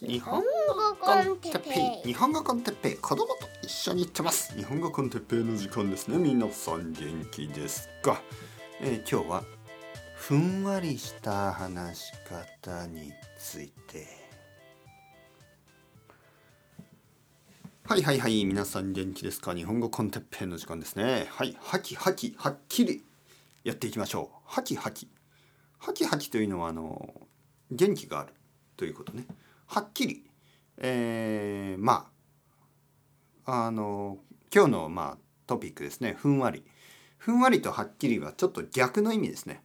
日本語。コンテッペイ。日本語コンテッペイ。子供と一緒に行ってます。日本語コンテッペイの時間ですね。皆さん元気ですか、えー、今日はふんわりした話し方について。はいはいはい。皆さん元気ですか？日本語コンテッペイの時間ですね。はい。はきはきはっきりやっていきましょう。はきはきはきはきというのはあの元気があるということねはっきり、えー、まああの今日の、まあ、トピックですね。ふんわり。ふんわりとはっきりはちょっと逆の意味ですね。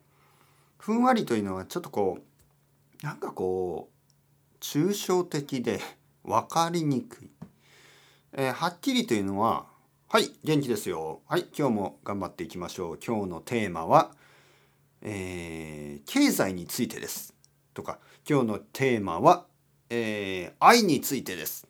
ふんわりというのはちょっとこうなんかこう抽象的で分かりにくい、えー、はっきりというのははい元気ですよ。はい今日も頑張っていきましょう。今日のテーマは、えー、経済についてです。とか今日のテーマはえー、愛についてです。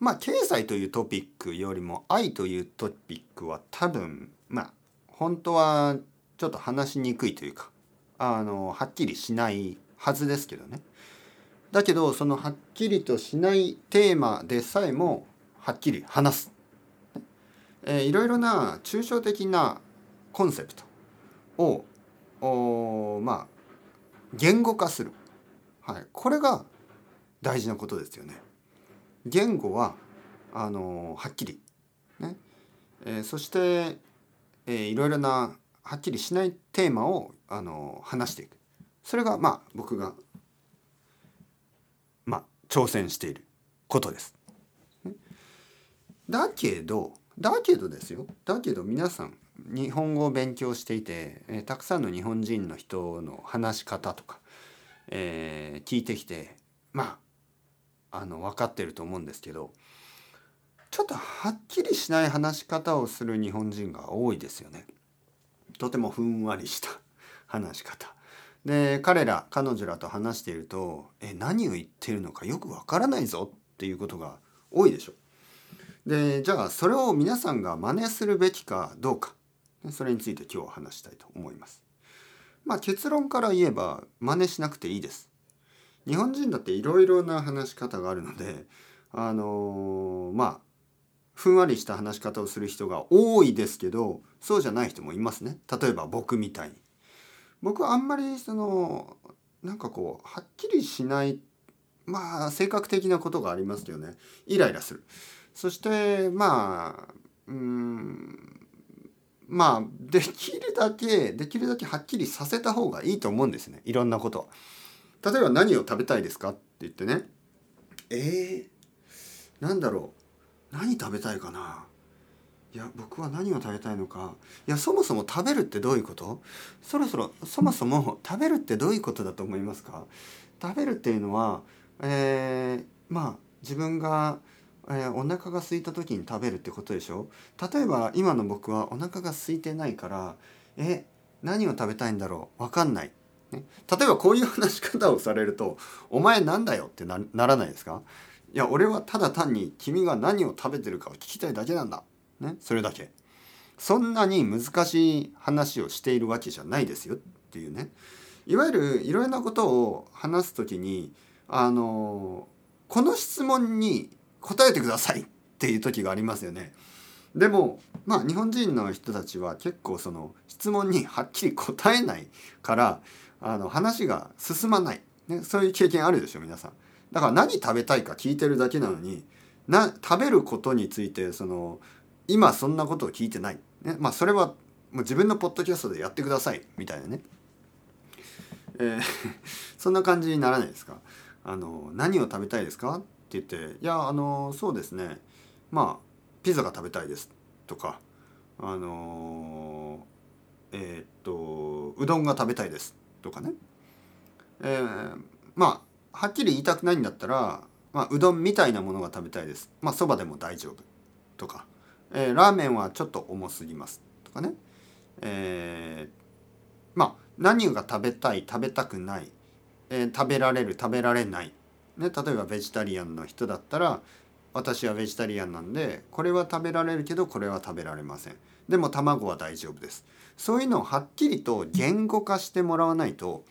まあ経済というトピックよりも愛というトピックは多分まあ本当はちょっと話しにくいというかあのはっきりしないはずですけどね。だけどそのはっきりとしないテーマでさえもはっきり話す。えー、いろいろな抽象的なコンセプトをおまあ言語化する。はい、これが大事なことですよね。言語はあのはっきり、ね。えー、そして、えー、いろいろなはっきりしないテーマをあの話していく。それがまあ僕が、まあ、挑戦していることです。だけどだけどですよ。だけど皆さん日本語を勉強していて、えー、たくさんの日本人の人の話し方とかえー、聞いてきてまああの分かってると思うんですけどちょっとはっきりしない話し方をする日本人が多いですよね。とてもふんわりした 話し方。で彼ら彼女らと話していると「え何を言ってるのかよくわからないぞ」っていうことが多いでしょ。でじゃあそれを皆さんが真似するべきかどうかそれについて今日は話したいと思います。まあ結論から言えば真似しなくていいです。日本人だっていろいろな話し方があるのであのー、まあふんわりした話し方をする人が多いですけどそうじゃない人もいますね例えば僕みたいに。僕はあんまりそのなんかこうはっきりしないまあ性格的なことがありますよねイライラする。そしてまあうんまあできるだけできるだけはっきりさせた方がいいと思うんですね。いろんなこと。例えば何を食べたいですかって言ってね。えー、なんだろう。何食べたいかな。いや僕は何を食べたいのか。いやそもそも食べるってどういうこと？そろそろそもそも食べるってどういうことだと思いますか？食べるっていうのはえー、まあ自分がえー、お腹が空いた時に食べるってことでしょ？例えば今の僕はお腹が空いてないからえ何を食べたいんだろう？分かんない、ね、例えばこういう話し方をされると「お前なんだよ」ってならないですか？いや俺はただ単に君が何を食べてるかを聞きたいだけなんだ。ね、それだけ。そんなに難しい話をしているわけじゃないですよっていうね。いわゆるいろいろなことを話す時にあのこの質問に答えてくださいっていう時がありますよね。でもまあ日本人の人たちは結構その質問にはっきり答えないからあの話が進まない、ね、そういう経験あるでしょ皆さん。だから何食べたいか聞いてるだけなのにな食べることについてその今そんなことを聞いてない、ね、まあそれはもう自分のポッドキャストでやってください。みたいなね、えー、そんな感じにならないですか？あの何を食べたいですか？って言って「いやあのそうですね。まあピザが食べたいです」とか「あのえー、っとうどんが食べたいです」とかね、えー、まあはっきり言いたくないんだったら、まあ、うどんみたいなものが食べたいです。まあそばでも大丈夫とか、えー、ラーメンはちょっと重すぎますとかね、えー、まあ何が食べたい食べたくない、えー、食べられる食べられない。ね、例えばベジタリアンの人だったら私はベジタリアンなんでこれは食べられるけどこれは食べられません。でも卵は大丈夫です。そういうのをはっきりと言語化してもらわないと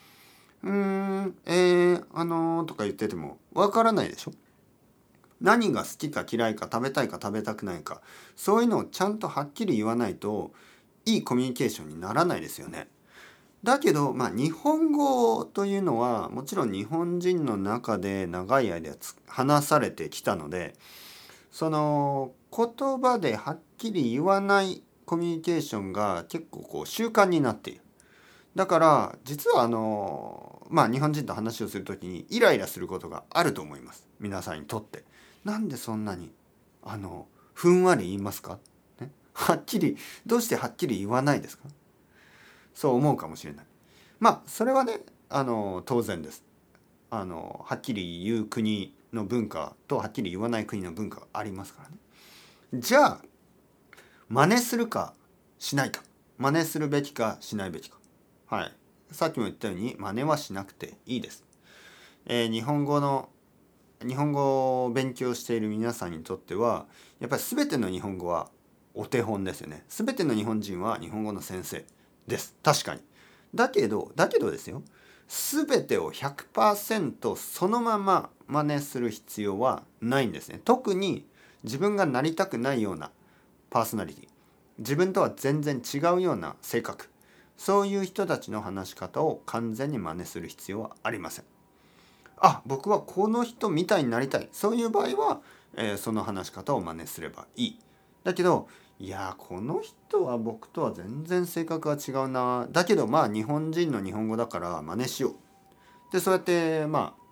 うーんえー、あのー、とか言っててもわからないでしょ。何が好きか嫌いか食べたいか食べたくないか。そういうのをちゃんとはっきり言わないといいコミュニケーションにならないですよね。だけど、まあ、日本語というのはもちろん日本人の中で長い間話されてきたのでその言葉ではっきり言わないコミュニケーションが結構こう習慣になっている。だから実はあのまあ日本人と話をする時にイライラすることがあると思います皆さんにとって。なんでそんなにあのふんわり言いますか、ね、はっきりどうしてはっきり言わないですか？そう思うかもしれない。まあそれはねあの当然です。あのはっきり言う国の文化とはっきり言わない国の文化がありますからね。じゃあ真似するかしないか真似するべきかしないべきか。はい。さっきも言ったように真似はしなくていいです。えー、日本語の日本語を勉強している皆さんにとってはやっぱり全ての日本語はお手本ですよね。全ての日本人は日本語の先生です。確かに。だけどだけどですよ全てを100%そのまま真似する必要はないんですね。特に自分がなりたくないようなパーソナリティ自分とは全然違うような性格そういう人たちの話し方を完全に真似する必要はありません。あ僕はこの人みたいになりたいそういう場合は、えー、その話し方を真似すればいい。だけどいやこの人は僕とは全然性格が違うな。だけどまあ日本人の日本語だから真似しよう。でそうやってまあ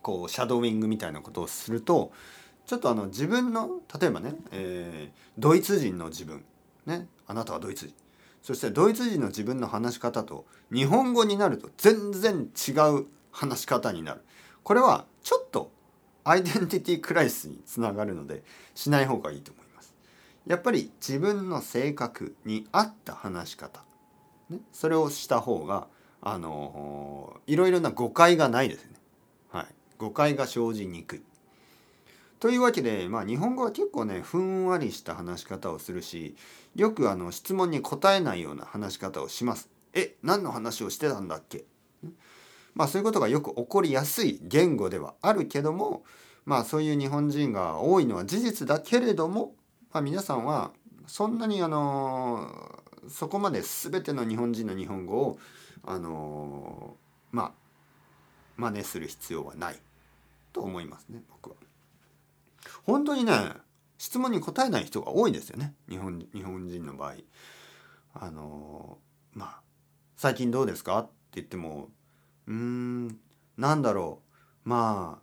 こうシャドーイングみたいなことをするとちょっとあの自分の例えばね、えー、ドイツ人の自分。ねあなたはドイツ人。そしてドイツ人の自分の話し方と日本語になると全然違う話し方になる。これはちょっとアイデンティティクライスにつながるのでしない方がいいと思います。やっぱり自分の性格に合った話し方、ね、それをした方があのいろいろな誤解がないですね。はい。誤解が生じにくい。というわけで、まあ、日本語は結構ねふんわりした話し方をするしよくあの質問に答えないような話し方をします。え何の話をしてたんだっけ？まあそういうことがよく起こりやすい言語ではあるけどもまあそういう日本人が多いのは事実だけれども、まあ、皆さんはそんなにあのそこまで全ての日本人の日本語をあのまあ真似する必要はないと思いますね僕は。本当にね質問に答えない人が多いですよね日本日本人の場合。あのまあ「最近どうですか?」って言ってもうーんなんだろうまあ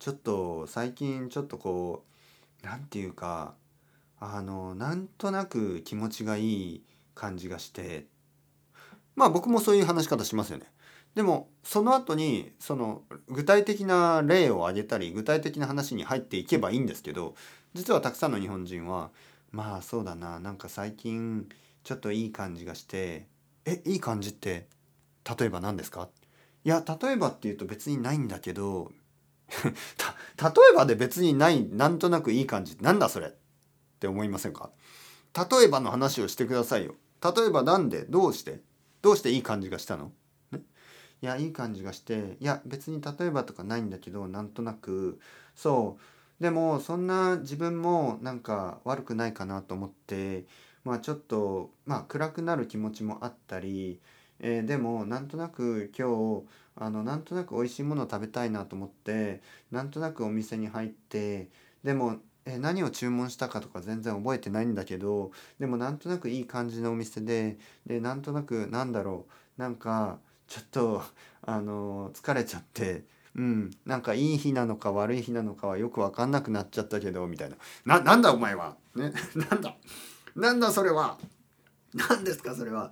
ちょっと最近ちょっとこう何て言うかあのなんとなく気持ちがいい感じがしてまあ僕もそういう話し方しますよね。でもその後にその具体的な例を挙げたり具体的な話に入っていけばいいんですけど実はたくさんの日本人はまあそうだななんか最近ちょっといい感じがしてえいい感じって例えば何ですか？いや例えばっていうと別にないんだけど 例えばで別にないなんとなくいい感じなんだそれ？って思いませんか？例えばの話をしてくださいよ。例えばなんで？どうして？どうしていい感じがしたの？いやいい感じがしていや別に例えばとかないんだけどなんとなく。そう。でもそんな自分もなんか悪くないかなと思ってまあちょっとまあ暗くなる気持ちもあったり、えー、でもなんとなく今日あのなんとなく美味しいものを食べたいなと思ってなんとなくお店に入ってでもえ何を注文したかとか全然覚えてないんだけどでもなんとなくいい感じのお店ででなんとなくなんだろうなんかちょっとあの疲れちゃってうんなんかいい日なのか悪い日なのかはよく分かんなくなっちゃったけどみたいな。ななんだお前は？ね？なんだ？なんだそれは？何ですか？それは。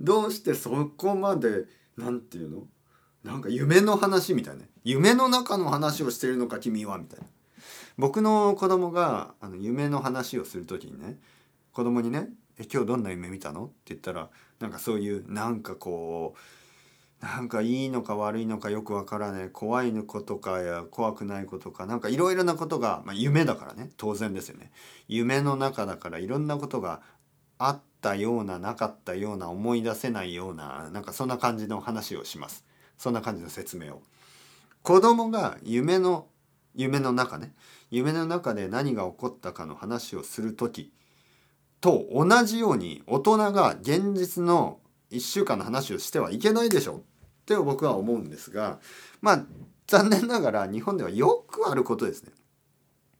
どうしてそこまでなんていうの？なんか夢の話みたいな。夢の中の話をしてるのか君は？みたいな。僕の子供があの夢の話をする時にね子供にね「え今日どんな夢見たの?」って言ったらなんかそういうなんかこうなんかいいのか悪いのかよくわからない怖いことかや怖くないことかなんかいろいろなことが、まあ、夢だからね当然ですよね夢の中だからいろんなことがあったようななかったような思い出せないようななんかそんな感じの話をしますそんな感じの説明を。子供が夢の夢の中ね夢の中で何が起こったかの話をする時と同じように大人が現実の1週間の話をしてはいけないでしょって僕は思うんですがまあ残念ながら日本ではよくあることですね。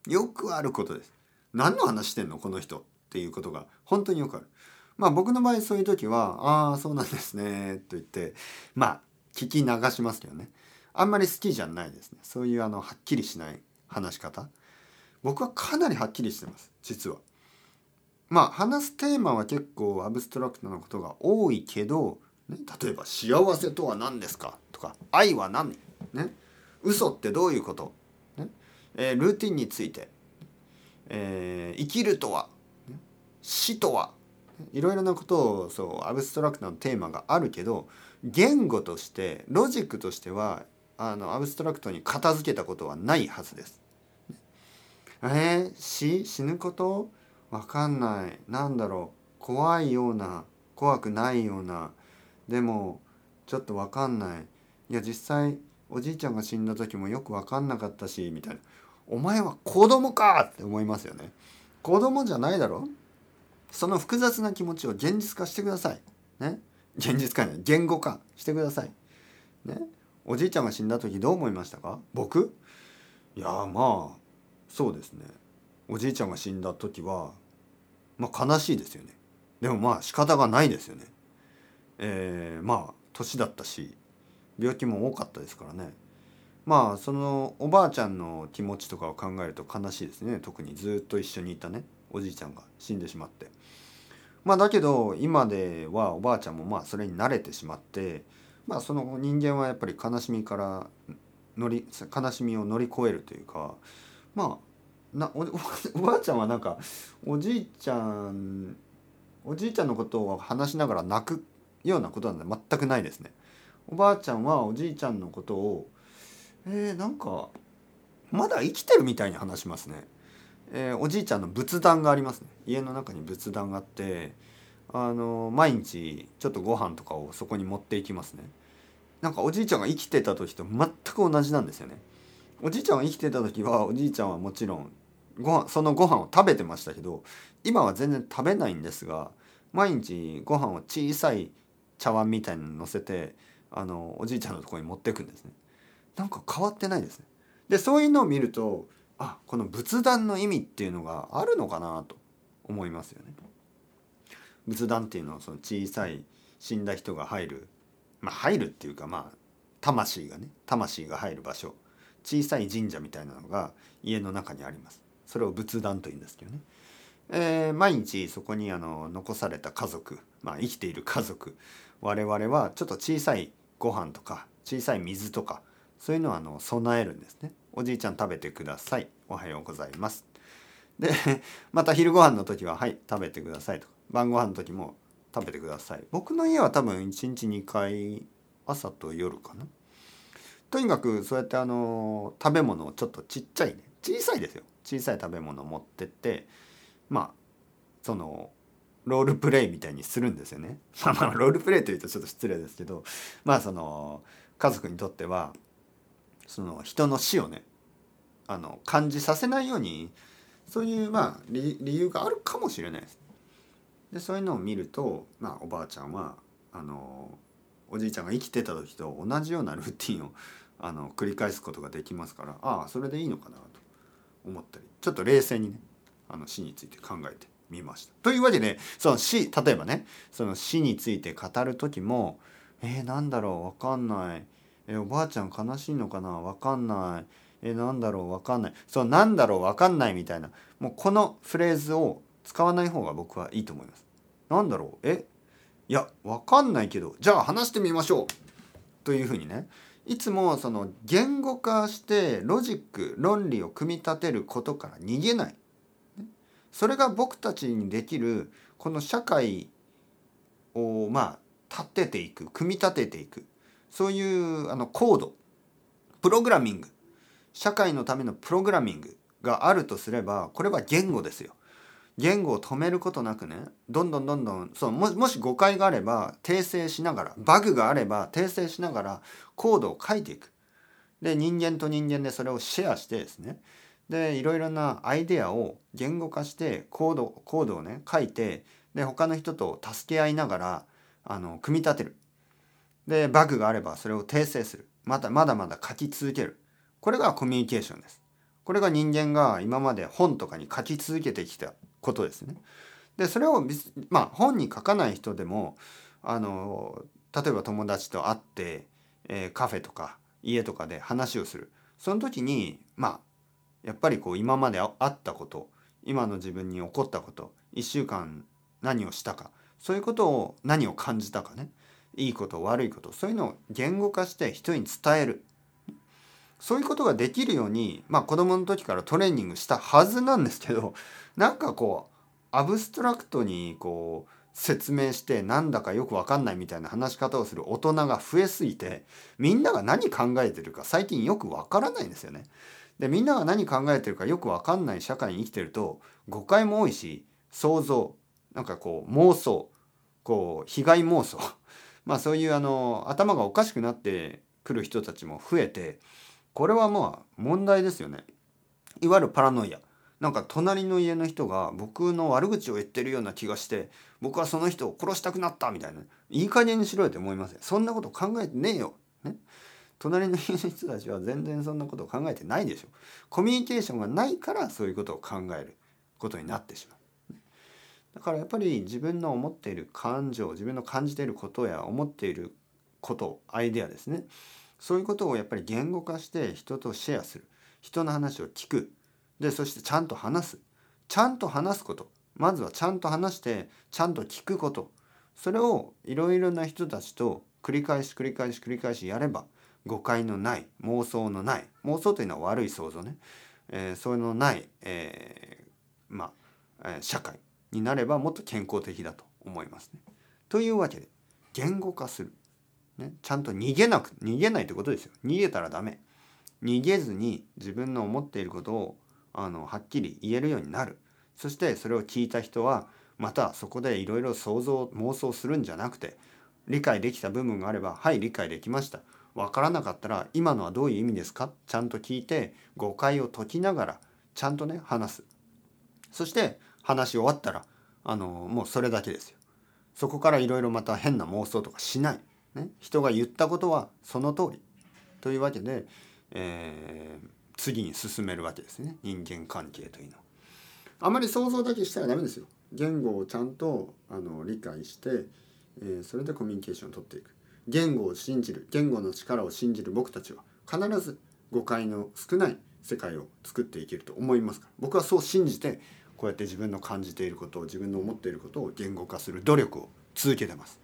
よくあることです。何の話してんのこの人っていうことが本当によくある。まあ僕の場合そういう時は「ああそうなんですね」と言ってまあ聞き流しますけどねあんまり好きじゃないですねそういうあのはっきりしない話し方僕はかなりはっきりしてます実は。まあ話すテーマは結構アブストラクトなことが多いけど、ね、例えば「幸せとは何ですか?」とか「愛は何?」ね「嘘ってどういうこと?」ねえー、ルーティンについて、えー、生きるとは、死とは？いろいろなことをそう abstract なテーマがあるけど言語としてロジックとしてはあの abstract に片付けたことはないはずです。えー、死？死ぬこと？わかんない。なんだろう？怖いような怖くないような。でもちょっとわかんない。いや実際おじいちゃんが死んだ時もよくわかんなかったしみたいな。お前は子供か！って思いますよね。子供じゃないだろ？その複雑な気持ちを現実化してください。ね？現実化に言語化してください。ね？おじいちゃんが死んだ時どう思いましたか？僕？いやまあそうですね。おじいちゃんが死んだ時はまあ悲しいですよね。でもまあ仕方がないですよね。えー、まあ年だったし病気も多かったですからね。まあそのおばあちゃんの気持ちとかを考えると悲しいですね。特にずっと一緒にいたね。おじいちゃんが死んでしまって。まあだけど今ではおばあちゃんもまあそれに慣れてしまってまあその人間はやっぱり悲しみから乗り悲しみを乗り越えるというかまあなお おばあちゃんはなんかおじいちゃんおじいちゃんのことを話しながら泣くようなことなんて全くないですね。おばあちゃんはおじいちゃんのことをえー、なんかまだ生きてるみたいに話しますね。えー、おじいちゃんの仏壇がありますね家の中に仏壇があってあの毎日ちょっとご飯とかをそこに持っていきますねなんかおじいちゃんが生きてた時と全く同じなんですよねおじいちゃんが生きてた時はおじいちゃんはもちろんご飯そのご飯を食べてましたけど今は全然食べないんですが毎日ご飯を小さい茶碗みたいにのせてあのおじいちゃんのとこに持ってくんですね。なんか変わってないですね。でそういうのを見るとあこの仏壇の意味っていうのがあるのかなと思いますよね。仏壇っていうのはその小さい死んだ人が入るまあ入るっていうかまあ魂がね魂が入る場所。小さい神社みたいなのが家の中にあります。それを仏壇というんですけどね。えー、毎日そこにあの残された家族、まあ、生きている家族我々はちょっと小さいご飯とか小さい水とかそういうのはあの備えるんですね。おじいちゃん食べてくださいおはようございますで また昼ご飯の時ははい食べてくださいとか晩ご飯の時も食べてください僕の家は多分1日2回朝と夜かなとにかくそうやってあの食べ物をちょっとちっちゃいね小さいですよ小さい食べ物を持ってってまあそのロールプレイみたいにするんですよね。まあまあロールプレイというとちょっと失礼ですけどまあその家族にとってはその人の死をねあの感じさせないようにそういうまあ理由があるかもしれないです。でそういうのを見ると、まあ、おばあちゃんはあのおじいちゃんが生きてた時と同じようなルーティンをあの繰り返すことができますからああそれでいいのかなと思ったりちょっと冷静にねあの死について考えてみました。というわけでその死例えばねその死について語る時もえー、なんだろうわかんない。えおばあちゃん悲しいのかなわかんない。えなんだろうわかんない。そうなんだろうわかんないみたいなもうこのフレーズを使わない方が僕はいいと思います。なんだろうえ？いやわかんないけどじゃあ話してみましょう。というふうにねいつもその言語化してロジック論理を組み立てることから逃げない。それが僕たちにできるこの社会をまあ立てていく組み立てていく。そういうあのコード。プログラミング。社会のためのプログラミングがあるとすればこれは言語ですよ。言語を止めることなくねどんどんどんどんそうももし誤解があれば訂正しながらバグがあれば訂正しながらコードを書いていく。で人間と人間でそれをシェアしてですね。でいろいろなアイデアを言語化してコードコードをね書いてで他の人と助け合いながらあの組み立てる。でバグがあればそれを訂正する。またまだまだ書き続ける。これがコミュニケーションです。これが人間が今まで本とかに書き続けてきたことですね。でそれをまあ本に書かない人でもあの例えば友達と会って、えー、カフェとか家とかで話をする。その時にまあやっぱりこう今まであったこと今の自分に起こったこと1週間何をしたかそういうことを何を感じたかねいいこと悪いことそういうのを言語化して人に伝える。そういうことができるようにまあ子供の時からトレーニングしたはずなんですけどなんかこうアブストラクトにこう説明してなんだかよくわかんないみたいな話し方をする大人が増えすぎてみんなが何考えてるか最近よくわからないんですよね。でみんなが何考えてるかよくわかんない社会に生きてると誤解も多いし想像なんかこう妄想こう被害妄想 まあそういうあの頭がおかしくなってくる人たちも増えてこれはまあ問題ですよね。いわゆるパラノイア。なんか隣の家の人が僕の悪口を言ってるような気がして僕はその人を殺したくなったみたいないい加減にしろよって思いますよそんなこと考えてねえよ、ね、隣の家の人たちは全然そんなことを考えてないでしょ。コミュニケーションがないからそういうことを考える。ことになってしまう。だからやっぱり自分の思っている感情自分の感じていることや思っていることアイデアですね。そういうことをやっぱり言語化して人とシェアする。人の話を聞く。でそしてちゃんと話す。ちゃんと話すこと。まずはちゃんと話してちゃんと聞くこと。それをいろいろな人たちと繰り返し繰り返し繰り返しやれば誤解のない妄想のない。妄想というのは悪い想像ね、えー、そういうのない、えー、まあ、え、社会になればもっと健康的だと思いますね。というわけで言語化する、ね、ちゃんと逃げなく逃げないってことですよ。逃げたらダメ。逃げずに自分の思っていることをあのはっきり言えるようになる。そしてそれを聞いた人はまたそこでいろいろ想像妄想するんじゃなくて理解できた部分があればはい理解できました。分からなかったら今のはどういう意味ですか？ちゃんと聞いて誤解を解きながらちゃんとね話す。そして話し終わったらあのもうそれだけですよ。そこからいろいろまた変な妄想とかしない、ね、人が言ったことはその通り。というわけで、えー次に進めるわけですね人間関係というのは。あまり想像だけしたらダメですよ。言語をちゃんとあの理解して、えー、それでコミュニケーションをとっていく。言語を信じる言語の力を信じる僕たちは必ず誤解の少ない世界を作っていけると思いますから僕はそう信じてこうやって自分の感じていることを自分の思っていることを言語化する努力を続けてます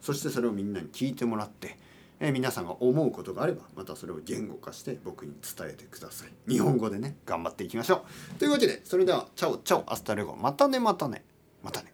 そしてそれをみんなに聞いてもらってえ、皆さんが思うことがあればまたそれを言語化して僕に伝えてください。日本語でね頑張っていきましょう。というわけでそれでは ciao ciao hasta luego。またねまたね。またね。